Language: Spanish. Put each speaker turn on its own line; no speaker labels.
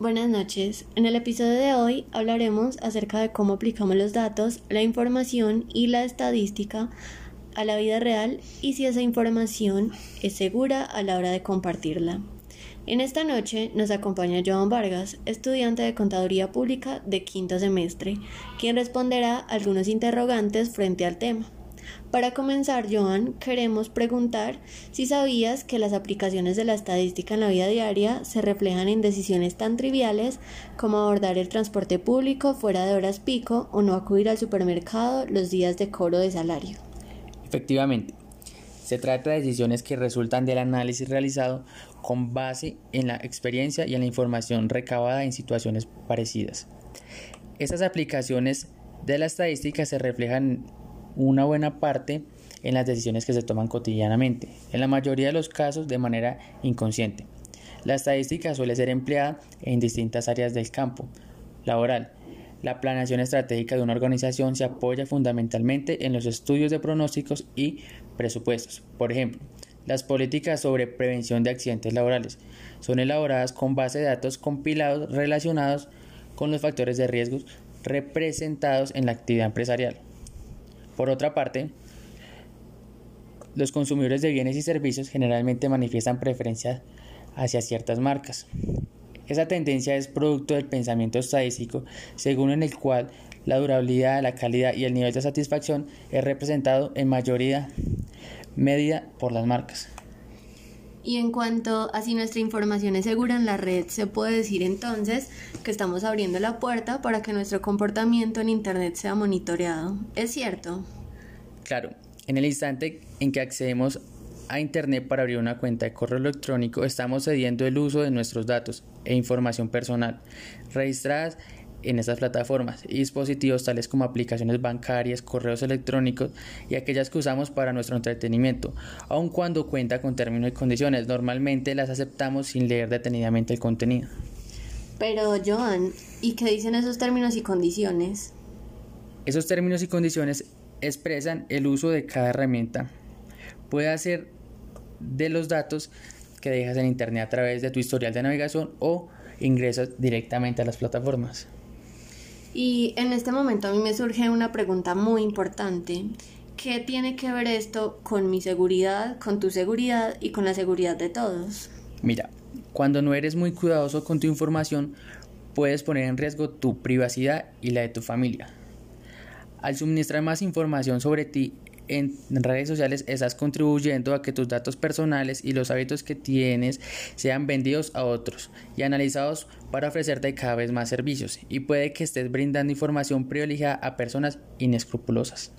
Buenas noches. En el episodio de hoy hablaremos acerca de cómo aplicamos los datos, la información y la estadística a la vida real y si esa información es segura a la hora de compartirla. En esta noche nos acompaña Joan Vargas, estudiante de Contaduría Pública de quinto semestre, quien responderá algunos interrogantes frente al tema. Para comenzar, Joan, queremos preguntar si sabías que las aplicaciones de la estadística en la vida diaria se reflejan en decisiones tan triviales como abordar el transporte público fuera de horas pico o no acudir al supermercado los días de cobro de salario.
Efectivamente, se trata de decisiones que resultan del análisis realizado con base en la experiencia y en la información recabada en situaciones parecidas. Estas aplicaciones de la estadística se reflejan una buena parte en las decisiones que se toman cotidianamente, en la mayoría de los casos de manera inconsciente. La estadística suele ser empleada en distintas áreas del campo laboral. La planeación estratégica de una organización se apoya fundamentalmente en los estudios de pronósticos y presupuestos. Por ejemplo, las políticas sobre prevención de accidentes laborales son elaboradas con base de datos compilados relacionados con los factores de riesgo representados en la actividad empresarial. Por otra parte, los consumidores de bienes y servicios generalmente manifiestan preferencia hacia ciertas marcas. Esa tendencia es producto del pensamiento estadístico, según el cual la durabilidad, la calidad y el nivel de satisfacción es representado en mayoría medida por las marcas.
Y en cuanto a si nuestra información es segura en la red, se puede decir entonces que estamos abriendo la puerta para que nuestro comportamiento en Internet sea monitoreado. ¿Es cierto?
Claro, en el instante en que accedemos a Internet para abrir una cuenta de correo electrónico, estamos cediendo el uso de nuestros datos e información personal registradas en estas plataformas y dispositivos tales como aplicaciones bancarias, correos electrónicos y aquellas que usamos para nuestro entretenimiento, aun cuando cuenta con términos y condiciones. Normalmente las aceptamos sin leer detenidamente el contenido.
Pero Joan, ¿y qué dicen esos términos y condiciones?
Esos términos y condiciones expresan el uso de cada herramienta. Puede hacer de los datos que dejas en internet a través de tu historial de navegación o ingresas directamente a las plataformas.
Y en este momento a mí me surge una pregunta muy importante. ¿Qué tiene que ver esto con mi seguridad, con tu seguridad y con la seguridad de todos?
Mira, cuando no eres muy cuidadoso con tu información, puedes poner en riesgo tu privacidad y la de tu familia. Al suministrar más información sobre ti en redes sociales estás contribuyendo a que tus datos personales y los hábitos que tienes sean vendidos a otros y analizados para ofrecerte cada vez más servicios y puede que estés brindando información privilegiada a personas inescrupulosas.